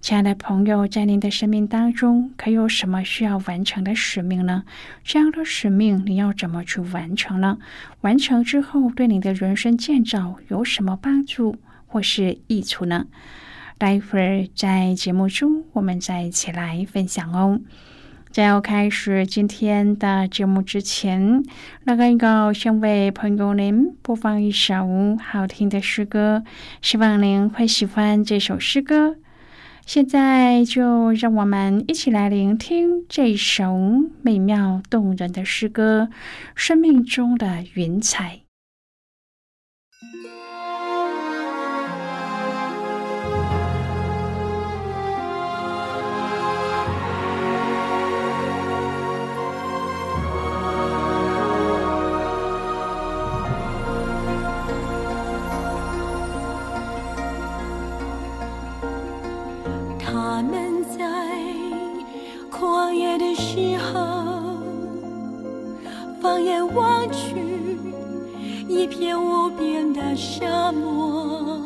亲爱的朋友，在您的生命当中，可有什么需要完成的使命呢？这样的使命，你要怎么去完成呢？完成之后，对你的人生建造有什么帮助或是益处呢？待会儿在节目中，我们再一起来分享哦。在要开始今天的节目之前，那个一个先为朋友您播放一首好听的诗歌，希望您会喜欢这首诗歌。现在就让我们一起来聆听这首美妙动人的诗歌《生命中的云彩》。片无边的沙漠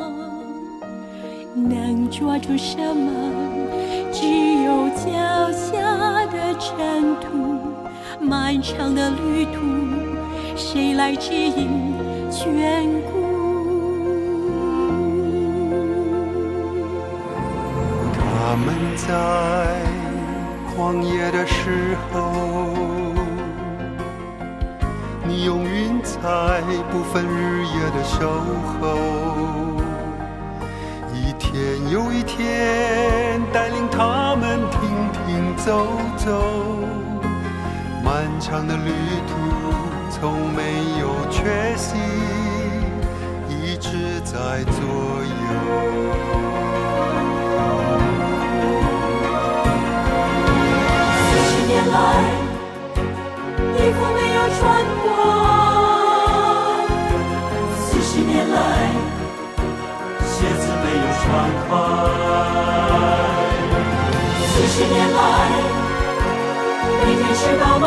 能抓住什么？只有脚下的尘土。漫长的旅途，谁来指引眷顾？他们在旷野的时候。用云彩不分日夜的守候，一天又一天带领他们停停走走，漫长的旅途从没有缺席，一直在左右。四十年来，衣服没有穿过。来，鞋子没有穿坏。四十年来，每天吃饱饱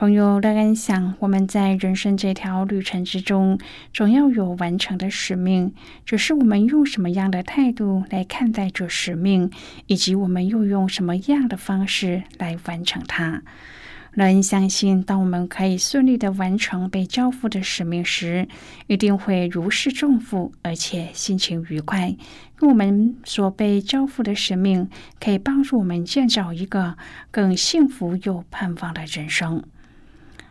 朋友，乐恩想，我们在人生这条旅程之中，总要有完成的使命。只是我们用什么样的态度来看待这使命，以及我们又用什么样的方式来完成它。乐恩相信，当我们可以顺利的完成被交付的使命时，一定会如释重负，而且心情愉快。因我们所被交付的使命，可以帮助我们建造一个更幸福又盼望的人生。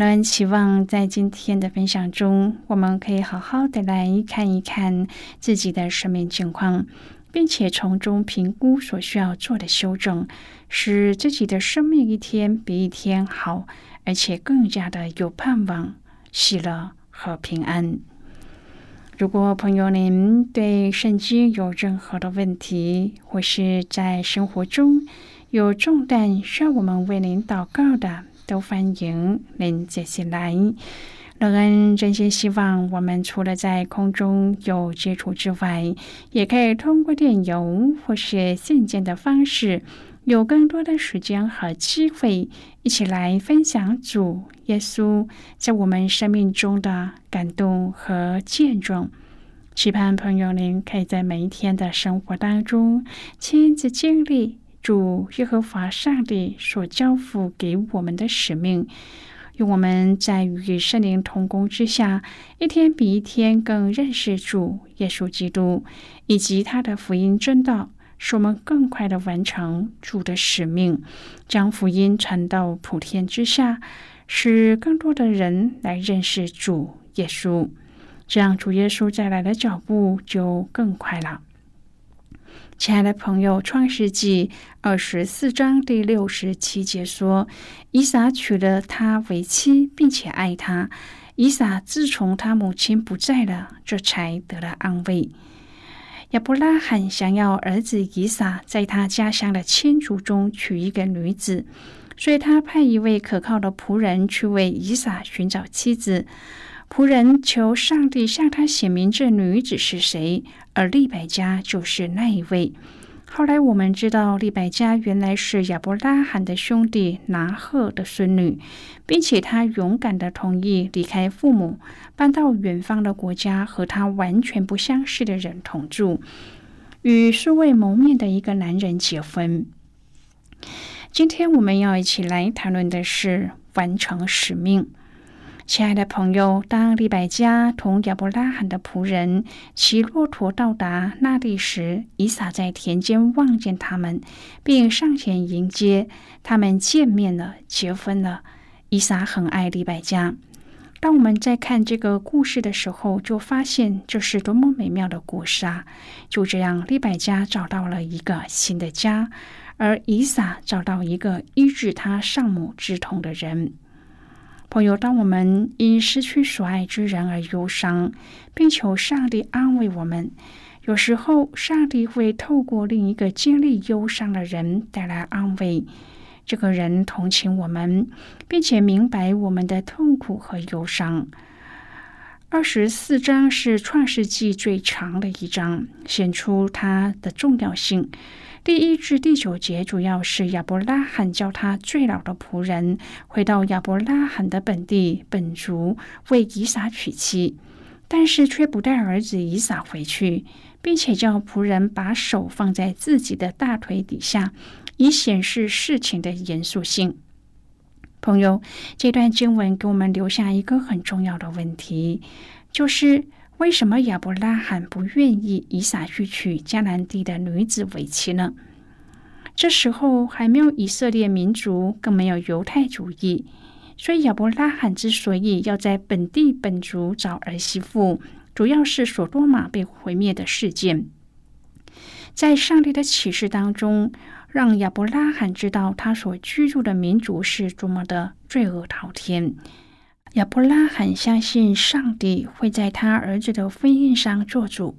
那希望在今天的分享中，我们可以好好的来看一看自己的生命情况，并且从中评估所需要做的修正，使自己的生命一天比一天好，而且更加的有盼望、喜乐和平安。如果朋友您对圣经有任何的问题，或是在生活中有重担需要我们为您祷告的，都欢迎您接下来。乐恩真心希望，我们除了在空中有接触之外，也可以通过电邮或是信件的方式，有更多的时间和机会，一起来分享主耶稣在我们生命中的感动和见证。期盼朋友您可以在每一天的生活当中亲自经历。主耶和华上帝所交付给我们的使命，用我们在与圣灵同工之下，一天比一天更认识主耶稣基督以及他的福音真道，使我们更快的完成主的使命，将福音传到普天之下，使更多的人来认识主耶稣，这样主耶稣再来的脚步就更快了。亲爱的朋友，《创世纪》二十四章第六十七节说：“以撒娶了她为妻，并且爱她。以撒自从他母亲不在了，这才得了安慰。”亚伯拉罕想要儿子以撒在他家乡的亲族中娶一个女子，所以他派一位可靠的仆人去为以撒寻找妻子。仆人求上帝向他显明这女子是谁，而利百加就是那一位。后来我们知道，利百加原来是亚伯拉罕的兄弟拿赫的孙女，并且他勇敢的同意离开父母，搬到远方的国家，和他完全不相识的人同住，与素未谋面的一个男人结婚。今天我们要一起来谈论的是完成使命。亲爱的朋友，当利百加同亚伯拉罕的仆人骑骆驼到达那地时，以撒在田间望见他们，并上前迎接他们，见面了，结婚了。以撒很爱利百加，当我们在看这个故事的时候，就发现这是多么美妙的故事啊！就这样，利百加找到了一个新的家，而以撒找到一个医治他丧母之痛的人。朋友，当我们因失去所爱之人而忧伤，并求上帝安慰我们，有时候上帝会透过另一个经历忧伤的人带来安慰。这个人同情我们，并且明白我们的痛苦和忧伤。二十四章是创世纪最长的一章，显出它的重要性。第一至第九节主要是亚伯拉罕叫他最老的仆人回到亚伯拉罕的本地本族为以撒娶妻，但是却不带儿子以撒回去，并且叫仆人把手放在自己的大腿底下，以显示事情的严肃性。朋友，这段经文给我们留下一个很重要的问题，就是为什么亚伯拉罕不愿意以撒去娶迦南地的女子为妻呢？这时候还没有以色列民族，更没有犹太主义，所以亚伯拉罕之所以要在本地本族找儿媳妇，主要是索多玛被毁灭的事件。在上帝的启示当中，让亚伯拉罕知道他所居住的民族是多么的罪恶滔天。亚伯拉罕相信上帝会在他儿子的婚姻上做主。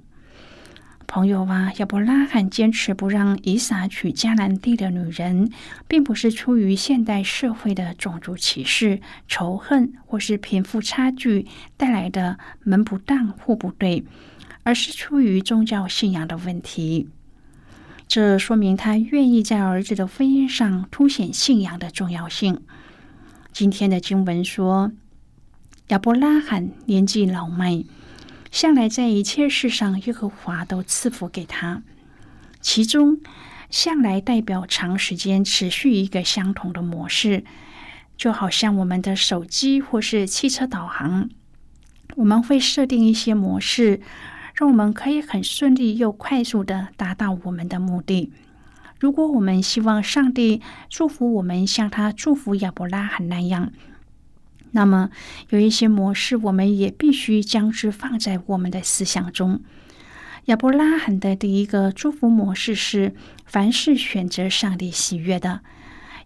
朋友啊，亚伯拉罕坚持不让以撒娶迦南地的女人，并不是出于现代社会的种族歧视、仇恨或是贫富差距带来的门不当户不对，而是出于宗教信仰的问题。这说明他愿意在儿子的婚姻上凸显信仰的重要性。今天的经文说，亚伯拉罕年纪老迈。向来在一切事上，耶和华都赐福给他。其中，向来代表长时间持续一个相同的模式，就好像我们的手机或是汽车导航，我们会设定一些模式，让我们可以很顺利又快速的达到我们的目的。如果我们希望上帝祝福我们，像他祝福亚伯拉罕那样。那么，有一些模式，我们也必须将之放在我们的思想中。亚伯拉罕的第一个祝福模式是：凡是选择上帝喜悦的。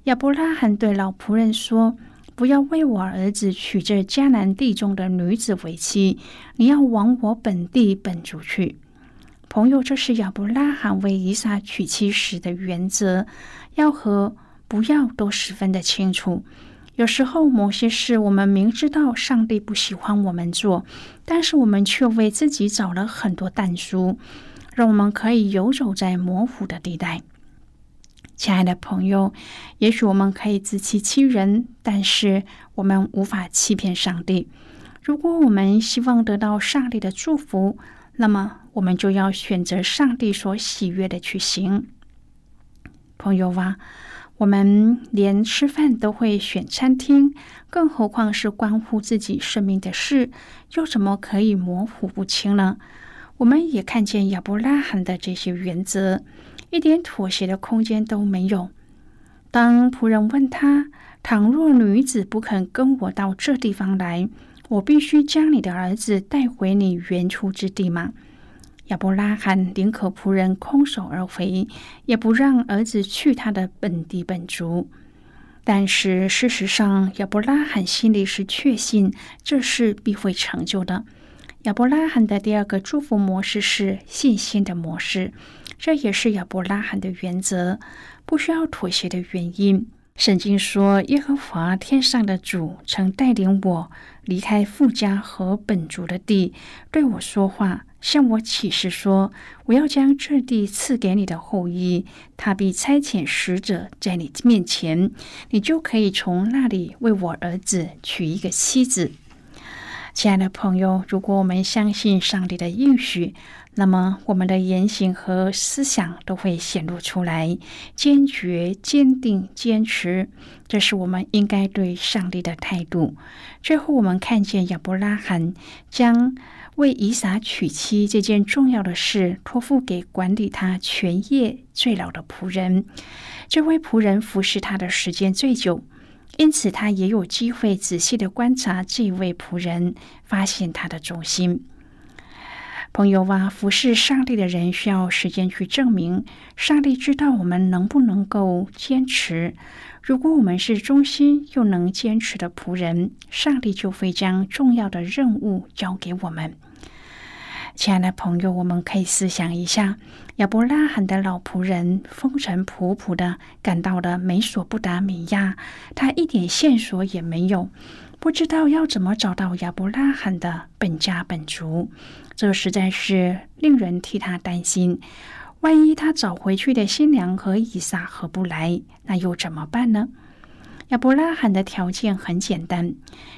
亚伯拉罕对老仆人说：“不要为我儿子娶这迦南地中的女子为妻，你要往我本地本族去。”朋友，这是亚伯拉罕为以撒娶妻时的原则，要和不要都十分的清楚。有时候，某些事我们明知道上帝不喜欢我们做，但是我们却为自己找了很多淡书，让我们可以游走在模糊的地带。亲爱的朋友，也许我们可以自欺欺人，但是我们无法欺骗上帝。如果我们希望得到上帝的祝福，那么我们就要选择上帝所喜悦的去行。朋友啊。我们连吃饭都会选餐厅，更何况是关乎自己生命的事，又怎么可以模糊不清呢？我们也看见亚伯拉罕的这些原则，一点妥协的空间都没有。当仆人问他：“倘若女子不肯跟我到这地方来，我必须将你的儿子带回你原处之地吗？”亚伯拉罕宁可仆人空手而回，也不让儿子去他的本地本族。但是事实上，亚伯拉罕心里是确信这事必会成就的。亚伯拉罕的第二个祝福模式是信心的模式，这也是亚伯拉罕的原则，不需要妥协的原因。圣经说：“耶和华天上的主曾带领我离开富家和本族的地，对我说话。”向我启示说：“我要将这地赐给你的后裔，他必差遣使者在你面前，你就可以从那里为我儿子娶一个妻子。”亲爱的朋友，如果我们相信上帝的应许，那么我们的言行和思想都会显露出来，坚决、坚定、坚持，这是我们应该对上帝的态度。最后，我们看见亚伯拉罕将。为以撒娶妻这件重要的事托付给管理他全业最老的仆人。这位仆人服侍他的时间最久，因此他也有机会仔细的观察这位仆人，发现他的忠心。朋友啊，服侍上帝的人需要时间去证明，上帝知道我们能不能够坚持。如果我们是忠心又能坚持的仆人，上帝就会将重要的任务交给我们。亲爱的朋友，我们可以思想一下，亚伯拉罕的老仆人风尘仆仆的赶到了美索不达米亚，他一点线索也没有，不知道要怎么找到亚伯拉罕的本家本族，这实在是令人替他担心。万一他找回去的新娘和以撒合不来，那又怎么办呢？亚伯拉罕的条件很简单，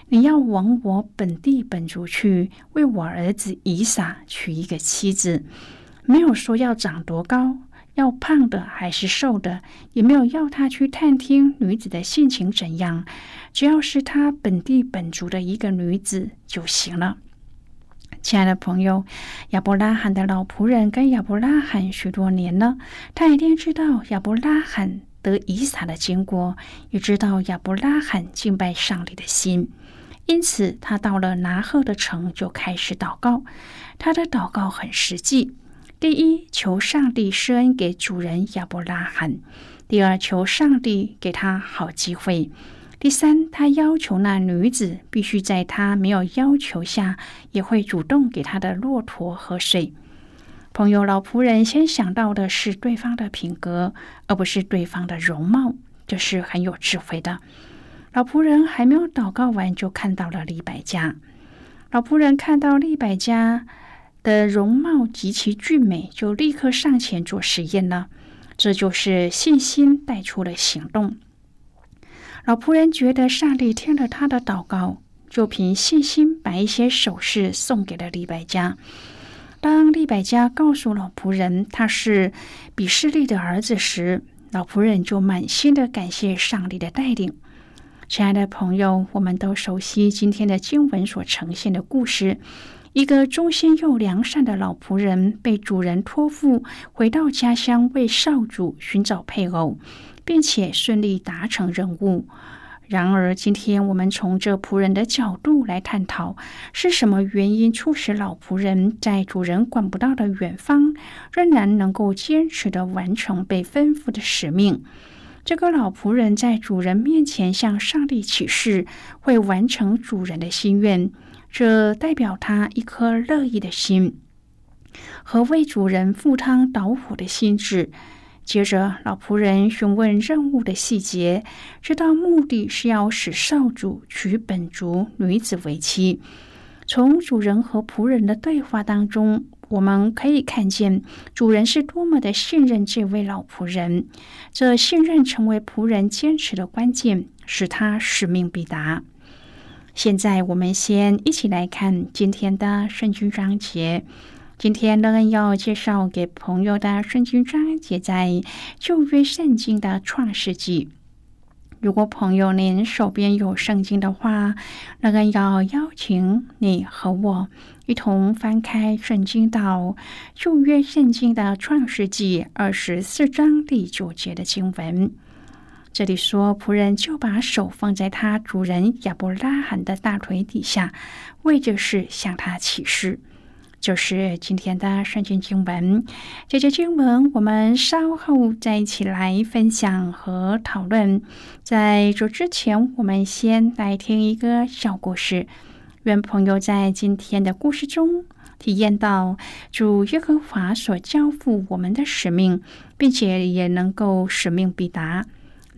你要往我本地本族去，为我儿子以撒娶一个妻子。没有说要长多高，要胖的还是瘦的，也没有要他去探听女子的性情怎样，只要是他本地本族的一个女子就行了。亲爱的朋友，亚伯拉罕的老仆人跟亚伯拉罕许多年了，他一定知道亚伯拉罕。得以撒的经过，也知道亚伯拉罕敬拜上帝的心，因此他到了拿鹤的城就开始祷告。他的祷告很实际：第一，求上帝施恩给主人亚伯拉罕；第二，求上帝给他好机会；第三，他要求那女子必须在他没有要求下，也会主动给他的骆驼喝水。朋友，老仆人先想到的是对方的品格，而不是对方的容貌，这是很有智慧的。老仆人还没有祷告完，就看到了李百家。老仆人看到李百家的容貌极其俊美，就立刻上前做实验了。这就是信心带出了行动。老仆人觉得上帝听了他的祷告，就凭信心把一些首饰送给了李百家。当利百加告诉老仆人他是比士利的儿子时，老仆人就满心的感谢上帝的带领。亲爱的朋友，我们都熟悉今天的经文所呈现的故事：一个忠心又良善的老仆人被主人托付回到家乡为少主寻找配偶，并且顺利达成任务。然而，今天我们从这仆人的角度来探讨，是什么原因促使老仆人在主人管不到的远方，仍然能够坚持的完成被吩咐的使命？这个老仆人在主人面前向上帝起誓，会完成主人的心愿，这代表他一颗乐意的心和为主人赴汤蹈火的心智。接着，老仆人询问任务的细节，知道目的是要使少主娶本族女子为妻。从主人和仆人的对话当中，我们可以看见主人是多么的信任这位老仆人。这信任成为仆人坚持的关键，使他使命必达。现在，我们先一起来看今天的圣经章节。今天乐恩要介绍给朋友的圣经章节在旧约圣经的创世纪。如果朋友您手边有圣经的话，乐恩要邀请你和我一同翻开圣经到旧约圣经的创世纪二十四章第九节的经文。这里说，仆人就把手放在他主人亚伯拉罕的大腿底下，为这事向他起誓。就是今天的圣经经文，这节经文我们稍后再一起来分享和讨论。在这之前，我们先来听一个小故事。愿朋友在今天的故事中体验到主耶和华所交付我们的使命，并且也能够使命必达。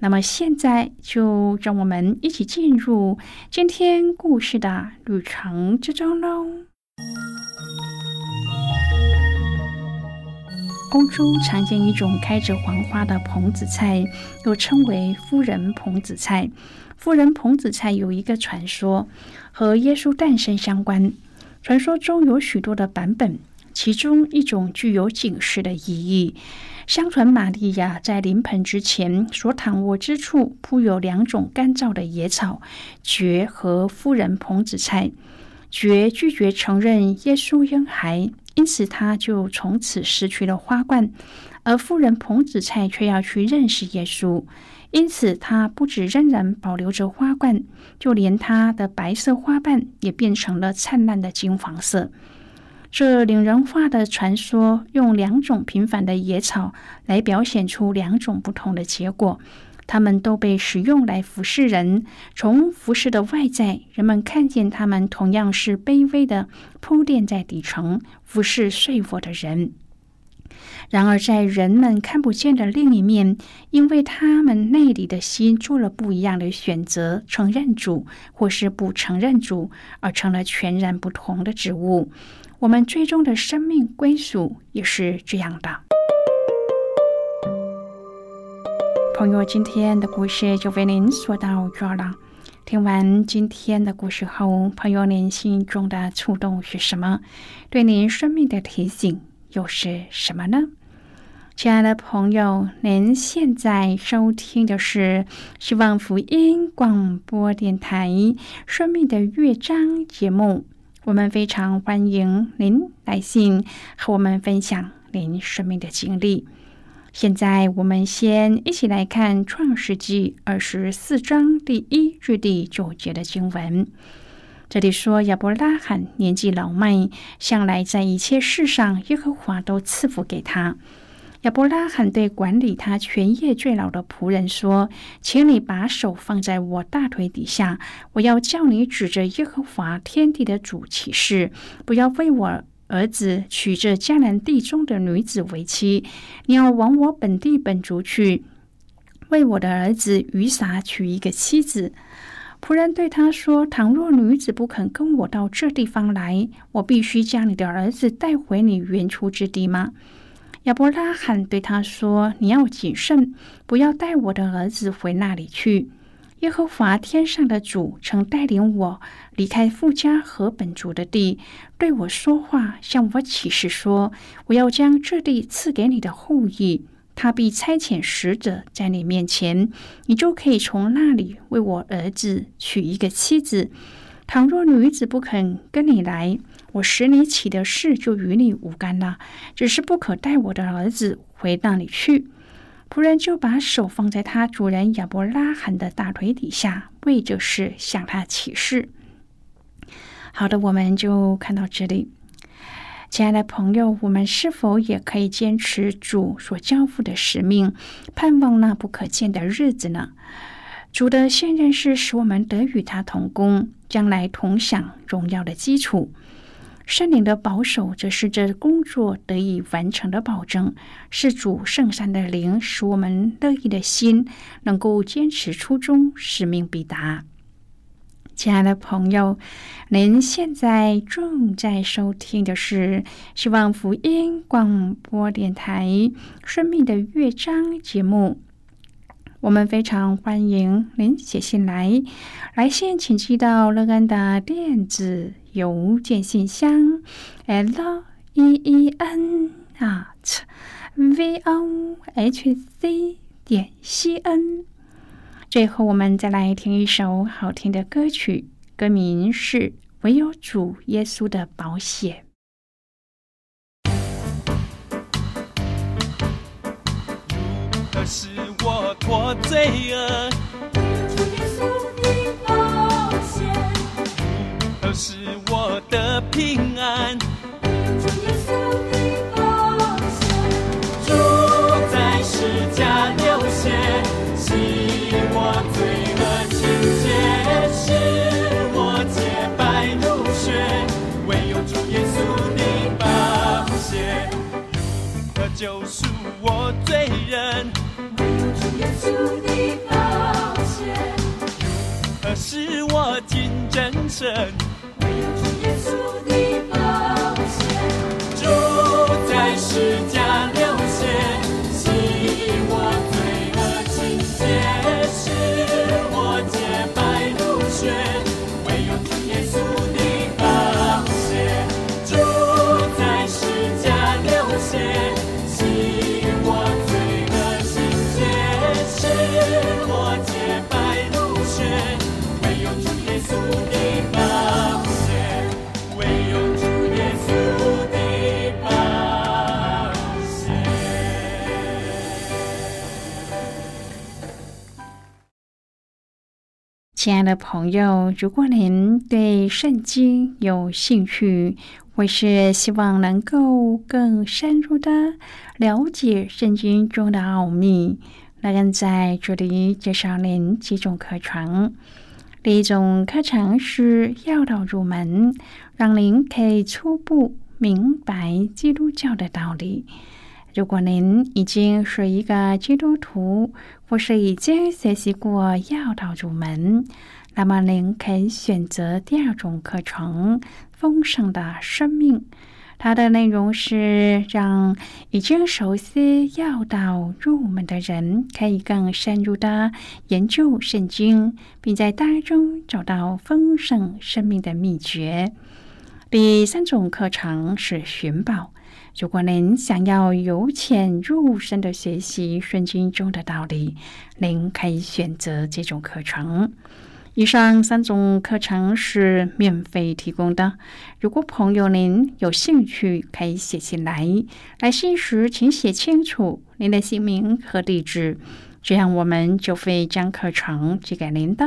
那么现在就让我们一起进入今天故事的旅程之中喽。欧洲常见一种开着黄花的蓬子菜，又称为夫人蓬子菜。夫人蓬子菜有一个传说，和耶稣诞生相关。传说中有许多的版本，其中一种具有警示的意义。相传玛利亚在临盆之前所躺卧之处铺有两种干燥的野草，蕨和夫人蓬子菜。蕨拒绝承认耶稣婴孩。因此他就从此失去了花冠。而夫人彭子菜却要去认识耶稣，因此他不止仍然保留着花冠，就连他的白色花瓣也变成了灿烂的金黄色。这令人化的传说，用两种平凡的野草来表现出两种不同的结果。它们都被使用来服侍人。从服侍的外在，人们看见他们同样是卑微的铺垫在底层服侍睡我的人。然而，在人们看不见的另一面，因为他们内里的心做了不一样的选择，承认主或是不承认主，而成了全然不同的植物。我们最终的生命归属也是这样的。朋友，今天的故事就为您说到这儿了。听完今天的故事后，朋友您心中的触动是什么？对您生命的提醒又是什么呢？亲爱的朋友，您现在收听的是希望福音广播电台《生命的乐章》节目。我们非常欢迎您来信和我们分享您生命的经历。现在，我们先一起来看《创世纪》二十四章第一至第九节的经文。这里说，亚伯拉罕年纪老迈，向来在一切事上，耶和华都赐福给他。亚伯拉罕对管理他全业最老的仆人说：“请你把手放在我大腿底下，我要叫你指着耶和华天地的主起誓，不要为我儿子娶这迦南地中的女子为妻。你要往我本地本族去，为我的儿子于撒娶一个妻子。”仆人对他说：“倘若女子不肯跟我到这地方来，我必须将你的儿子带回你原出之地吗？”亚伯拉罕对他说：“你要谨慎，不要带我的儿子回那里去。耶和华天上的主曾带领我离开富家和本族的地，对我说话，向我起誓说：我要将这地赐给你的后裔。他必差遣使者在你面前，你就可以从那里为我儿子娶一个妻子。倘若女子不肯跟你来，”我使你起的事就与你无干了，只是不可带我的儿子回那里去。仆人就把手放在他主人亚伯拉罕的大腿底下，为这事向他起誓。好的，我们就看到这里。亲爱的朋友，我们是否也可以坚持主所交付的使命，盼望那不可见的日子呢？主的现任是使我们得与他同工，将来同享荣耀的基础。圣灵的保守，则是这工作得以完成的保证。是主圣善的灵，使我们乐意的心能够坚持初衷，使命必达。亲爱的朋友，您现在正在收听的是希望福音广播电台《生命的乐章》节目。我们非常欢迎您写信来，来信请寄到乐安的电子邮件信箱：l e e n at v o h c 点 c n。最后，我们再来听一首好听的歌曲，歌名是《唯有主耶稣的保险》。是我脱罪恶，主耶稣的保险；都是我的平安，主耶稣的保险。主在世家流血，洗我罪恶清洁，使我洁白如雪。唯有主耶稣的保险，可救赎我罪人。耶稣的保险，可使我进真神。亲爱的朋友如果您对圣经有兴趣我是希望能够更深入的了解圣经中的奥秘，那人在这里介绍您几种课程。第一种课程是要道入门，让您可以初步明白基督教的道理。如果您已经是一个基督徒，或是已经学习过要道入门，那么您可以选择第二种课程。丰盛的生命，它的内容是让已经熟悉要道入门的人可以更深入的研究圣经，并在当中找到丰盛生命的秘诀。第三种课程是寻宝。如果您想要由浅入深的学习圣经中的道理，您可以选择这种课程。以上三种课程是免费提供的。如果朋友您有兴趣，可以写信来。来信时请写清楚您的姓名和地址，这样我们就会将课程寄给您的。